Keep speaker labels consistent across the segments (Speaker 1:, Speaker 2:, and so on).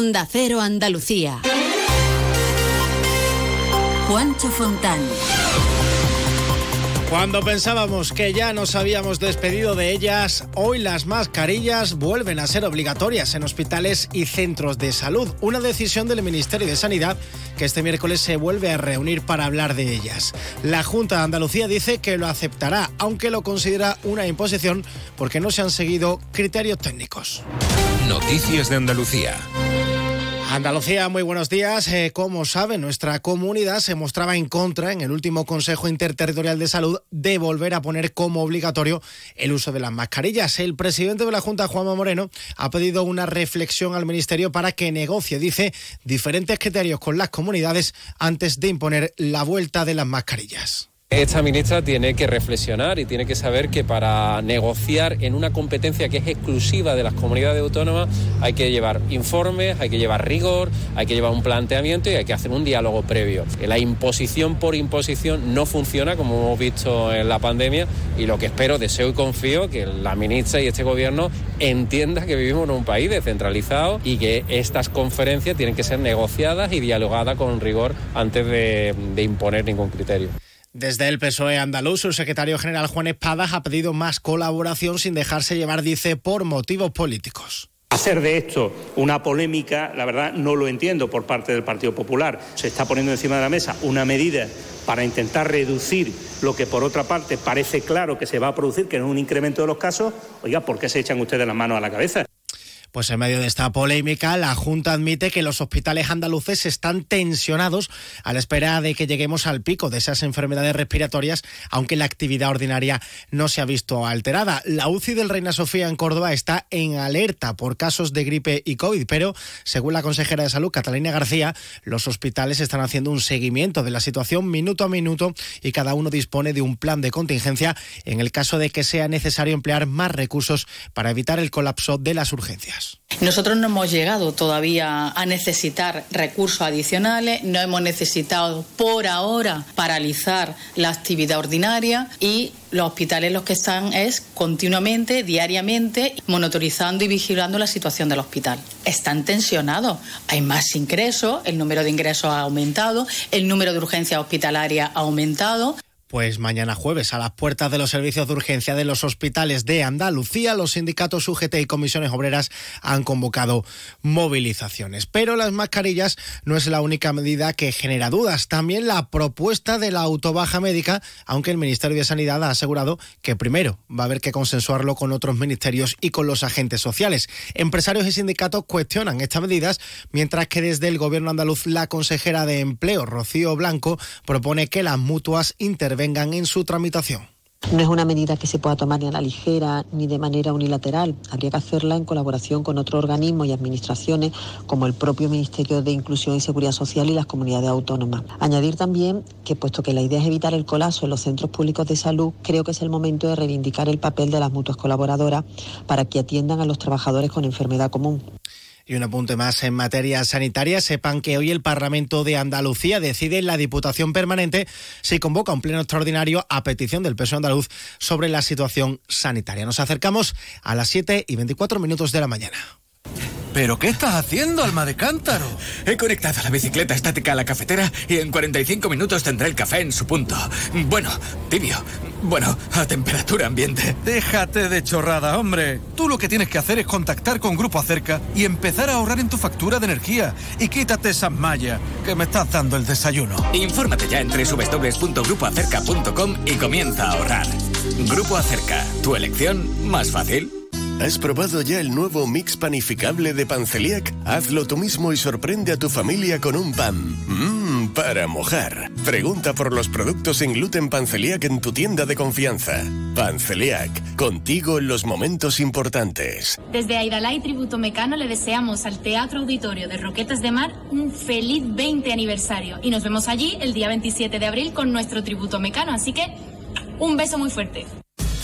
Speaker 1: Onda Cero Andalucía. Juancho Fontán.
Speaker 2: Cuando pensábamos que ya nos habíamos despedido de ellas, hoy las mascarillas vuelven a ser obligatorias en hospitales y centros de salud. Una decisión del Ministerio de Sanidad que este miércoles se vuelve a reunir para hablar de ellas. La Junta de Andalucía dice que lo aceptará, aunque lo considera una imposición porque no se han seguido criterios técnicos.
Speaker 3: Noticias de Andalucía.
Speaker 2: Andalucía, muy buenos días. Eh, como saben, nuestra comunidad se mostraba en contra en el último Consejo Interterritorial de Salud de volver a poner como obligatorio el uso de las mascarillas. El presidente de la Junta, Juanma Moreno, ha pedido una reflexión al Ministerio para que negocie, dice, diferentes criterios con las comunidades antes de imponer la vuelta de las mascarillas.
Speaker 4: Esta ministra tiene que reflexionar y tiene que saber que para negociar en una competencia que es exclusiva de las comunidades autónomas hay que llevar informes, hay que llevar rigor, hay que llevar un planteamiento y hay que hacer un diálogo previo. La imposición por imposición no funciona como hemos visto en la pandemia y lo que espero, deseo y confío que la ministra y este gobierno entienda que vivimos en un país descentralizado y que estas conferencias tienen que ser negociadas y dialogadas con rigor antes de, de imponer ningún criterio.
Speaker 2: Desde el PSOE andaluz, su secretario general Juan Espadas ha pedido más colaboración sin dejarse llevar, dice, por motivos políticos.
Speaker 5: Hacer de esto una polémica, la verdad, no lo entiendo por parte del Partido Popular. Se está poniendo encima de la mesa una medida para intentar reducir lo que por otra parte parece claro que se va a producir, que es un incremento de los casos. Oiga, ¿por qué se echan ustedes las manos a la cabeza?
Speaker 2: Pues en medio de esta polémica, la Junta admite que los hospitales andaluces están tensionados a la espera de que lleguemos al pico de esas enfermedades respiratorias, aunque la actividad ordinaria no se ha visto alterada. La UCI del Reina Sofía en Córdoba está en alerta por casos de gripe y COVID, pero según la consejera de Salud, Catalina García, los hospitales están haciendo un seguimiento de la situación minuto a minuto y cada uno dispone de un plan de contingencia en el caso de que sea necesario emplear más recursos para evitar el colapso de las urgencias.
Speaker 6: Nosotros no hemos llegado todavía a necesitar recursos adicionales, no hemos necesitado por ahora paralizar la actividad ordinaria y los hospitales los que están es continuamente, diariamente, monitorizando y vigilando la situación del hospital. Están tensionados, hay más ingresos, el número de ingresos ha aumentado, el número de urgencias hospitalarias ha aumentado.
Speaker 2: Pues mañana jueves, a las puertas de los servicios de urgencia de los hospitales de Andalucía, los sindicatos UGT y comisiones obreras han convocado movilizaciones. Pero las mascarillas no es la única medida que genera dudas. También la propuesta de la autobaja médica, aunque el Ministerio de Sanidad ha asegurado que primero va a haber que consensuarlo con otros ministerios y con los agentes sociales. Empresarios y sindicatos cuestionan estas medidas, mientras que desde el Gobierno andaluz la consejera de Empleo, Rocío Blanco, propone que las mutuas intervengan vengan en su tramitación.
Speaker 7: No es una medida que se pueda tomar ni a la ligera ni de manera unilateral. Habría que hacerla en colaboración con otros organismos y administraciones como el propio Ministerio de Inclusión y Seguridad Social y las comunidades autónomas. Añadir también que puesto que la idea es evitar el colapso en los centros públicos de salud, creo que es el momento de reivindicar el papel de las mutuas colaboradoras para que atiendan a los trabajadores con enfermedad común.
Speaker 2: Y un apunte más en materia sanitaria. Sepan que hoy el Parlamento de Andalucía decide en la Diputación Permanente si convoca un pleno extraordinario a petición del PSOE andaluz sobre la situación sanitaria. Nos acercamos a las 7 y 24 minutos de la mañana.
Speaker 8: ¿Pero qué estás haciendo, alma de cántaro?
Speaker 9: He conectado la bicicleta estática a la cafetera y en 45 minutos tendré el café en su punto. Bueno, tibio. Bueno, a temperatura ambiente.
Speaker 8: Déjate de chorrada, hombre. Tú lo que tienes que hacer es contactar con Grupo Acerca y empezar a ahorrar en tu factura de energía. Y quítate esas mallas, que me estás dando el desayuno.
Speaker 9: Infórmate ya en www.grupoacerca.com y comienza a ahorrar. Grupo Acerca, tu elección más fácil.
Speaker 10: ¿Has probado ya el nuevo mix panificable de Panceliac? Hazlo tú mismo y sorprende a tu familia con un pan. Mmm, para mojar. Pregunta por los productos sin gluten Panceliac en tu tienda de confianza. Panceliac, contigo en los momentos importantes.
Speaker 11: Desde Aidalá y Tributo Mecano le deseamos al Teatro Auditorio de Roquetas de Mar un feliz 20 aniversario y nos vemos allí el día 27 de abril con nuestro Tributo Mecano, así que un beso muy fuerte.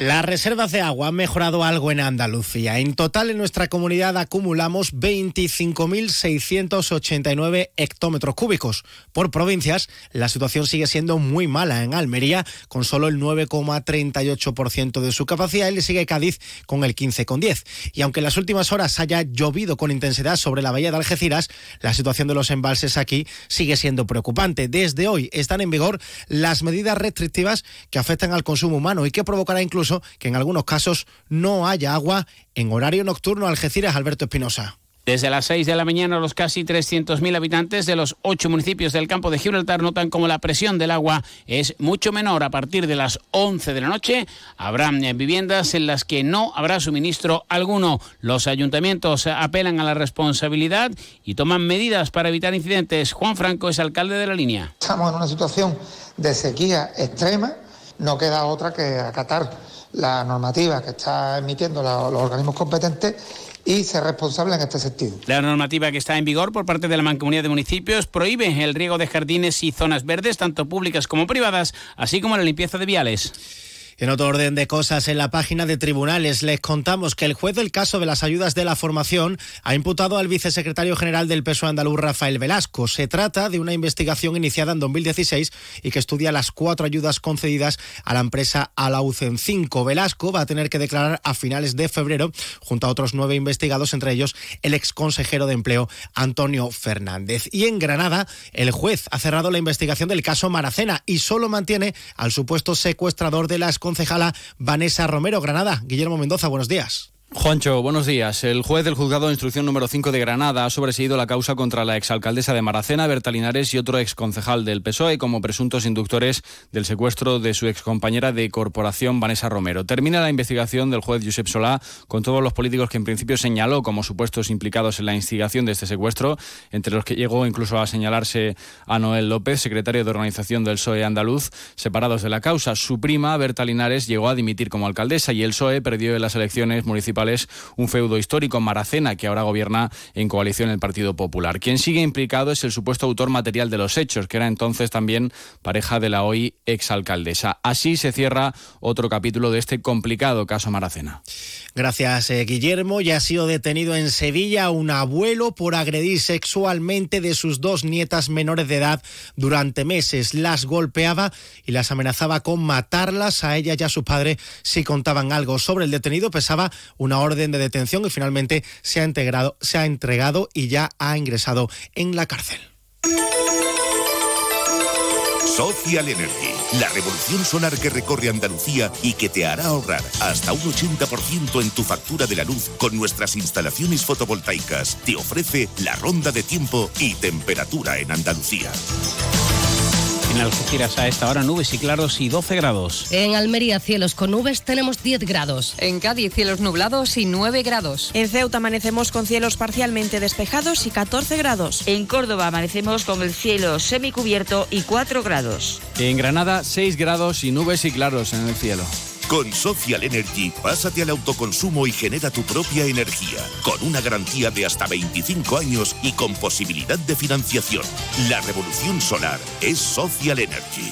Speaker 2: Las reservas de agua han mejorado algo en Andalucía. En total, en nuestra comunidad acumulamos 25.689 hectómetros cúbicos. Por provincias, la situación sigue siendo muy mala. En Almería, con solo el 9,38% de su capacidad, y le sigue Cádiz con el 15,10%. Y aunque en las últimas horas haya llovido con intensidad sobre la bahía de Algeciras, la situación de los embalses aquí sigue siendo preocupante. Desde hoy están en vigor las medidas restrictivas que afectan al consumo humano y que provocará incluso que en algunos casos no haya agua en horario nocturno. Algeciras, Alberto Espinosa.
Speaker 12: Desde las 6 de la mañana, los casi 300.000 habitantes de los ocho municipios del campo de Gibraltar notan como la presión del agua es mucho menor. A partir de las 11 de la noche, habrá eh, viviendas en las que no habrá suministro alguno. Los ayuntamientos apelan a la responsabilidad y toman medidas para evitar incidentes. Juan Franco es alcalde de la línea.
Speaker 13: Estamos en una situación de sequía extrema. No queda otra que acatar la normativa que está emitiendo los organismos competentes y ser responsable en este sentido.
Speaker 12: La normativa que está en vigor por parte de la Mancomunidad de Municipios prohíbe el riego de jardines y zonas verdes, tanto públicas como privadas, así como la limpieza de viales.
Speaker 2: En otro orden de cosas, en la página de tribunales les contamos que el juez del caso de las ayudas de la formación ha imputado al vicesecretario general del PSOE andaluz, Rafael Velasco. Se trata de una investigación iniciada en 2016 y que estudia las cuatro ayudas concedidas a la empresa Alaucen 5. Velasco va a tener que declarar a finales de febrero junto a otros nueve investigados, entre ellos el ex consejero de empleo Antonio Fernández. Y en Granada, el juez ha cerrado la investigación del caso Maracena y solo mantiene al supuesto secuestrador de las concejala Vanessa Romero Granada. Guillermo Mendoza, buenos días.
Speaker 14: Juancho, buenos días. El juez del juzgado de instrucción número 5 de Granada ha sobreseído la causa contra la exalcaldesa de Maracena, Berta Linares, y otro exconcejal del PSOE como presuntos inductores del secuestro de su excompañera de corporación, Vanessa Romero. Termina la investigación del juez Josep Solá con todos los políticos que en principio señaló como supuestos implicados en la instigación de este secuestro, entre los que llegó incluso a señalarse a Noel López, secretario de organización del PSOE andaluz, separados de la causa. Su prima, Berta Linares, llegó a dimitir como alcaldesa y el PSOE perdió en las elecciones municipales un feudo histórico, Maracena, que ahora gobierna en coalición el Partido Popular. Quien sigue implicado es el supuesto autor material de los hechos, que era entonces también pareja de la hoy exalcaldesa. Así se cierra otro capítulo de este complicado caso Maracena.
Speaker 2: Gracias, eh, Guillermo. Ya ha sido detenido en Sevilla un abuelo por agredir sexualmente de sus dos nietas menores de edad durante meses. Las golpeaba y las amenazaba con matarlas a ella y a su padre si contaban algo. Sobre el detenido pesaba una orden de detención y finalmente se ha, integrado, se ha entregado y ya ha ingresado en la cárcel.
Speaker 15: Social Energy, la revolución solar que recorre Andalucía y que te hará ahorrar hasta un 80% en tu factura de la luz con nuestras instalaciones fotovoltaicas. Te ofrece la ronda de tiempo y temperatura en Andalucía.
Speaker 12: En Algeciras a esta hora nubes y claros y 12 grados.
Speaker 16: En Almería cielos con nubes tenemos 10 grados.
Speaker 17: En Cádiz cielos nublados y 9 grados.
Speaker 18: En Ceuta amanecemos con cielos parcialmente despejados y 14 grados.
Speaker 19: En Córdoba amanecemos con el cielo semicubierto y 4 grados.
Speaker 14: En Granada 6 grados y nubes y claros en el cielo.
Speaker 15: Con Social Energy, pásate al autoconsumo y genera tu propia energía, con una garantía de hasta 25 años y con posibilidad de financiación. La revolución solar es Social Energy.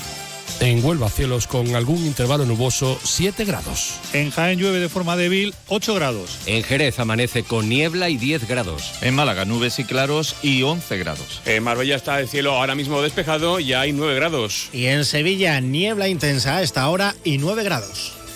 Speaker 20: En Huelva, cielos con algún intervalo nuboso, 7 grados.
Speaker 21: En Jaén llueve de forma débil, 8 grados.
Speaker 22: En Jerez amanece con niebla y 10 grados.
Speaker 23: En Málaga, nubes y claros y 11 grados.
Speaker 24: En Marbella está el cielo ahora mismo despejado y hay 9 grados.
Speaker 2: Y en Sevilla, niebla intensa a esta hora y 9 grados.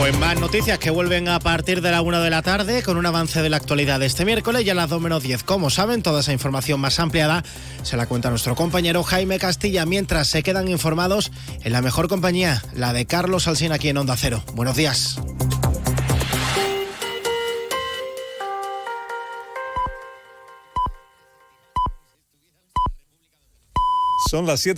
Speaker 2: Pues más noticias que vuelven a partir de la 1 de la tarde con un avance de la actualidad de este miércoles y a las 2 menos 10. Como saben, toda esa información más ampliada se la cuenta nuestro compañero Jaime Castilla mientras se quedan informados en la mejor compañía, la de Carlos Alsina aquí en Onda Cero. Buenos días.
Speaker 25: Son las 7.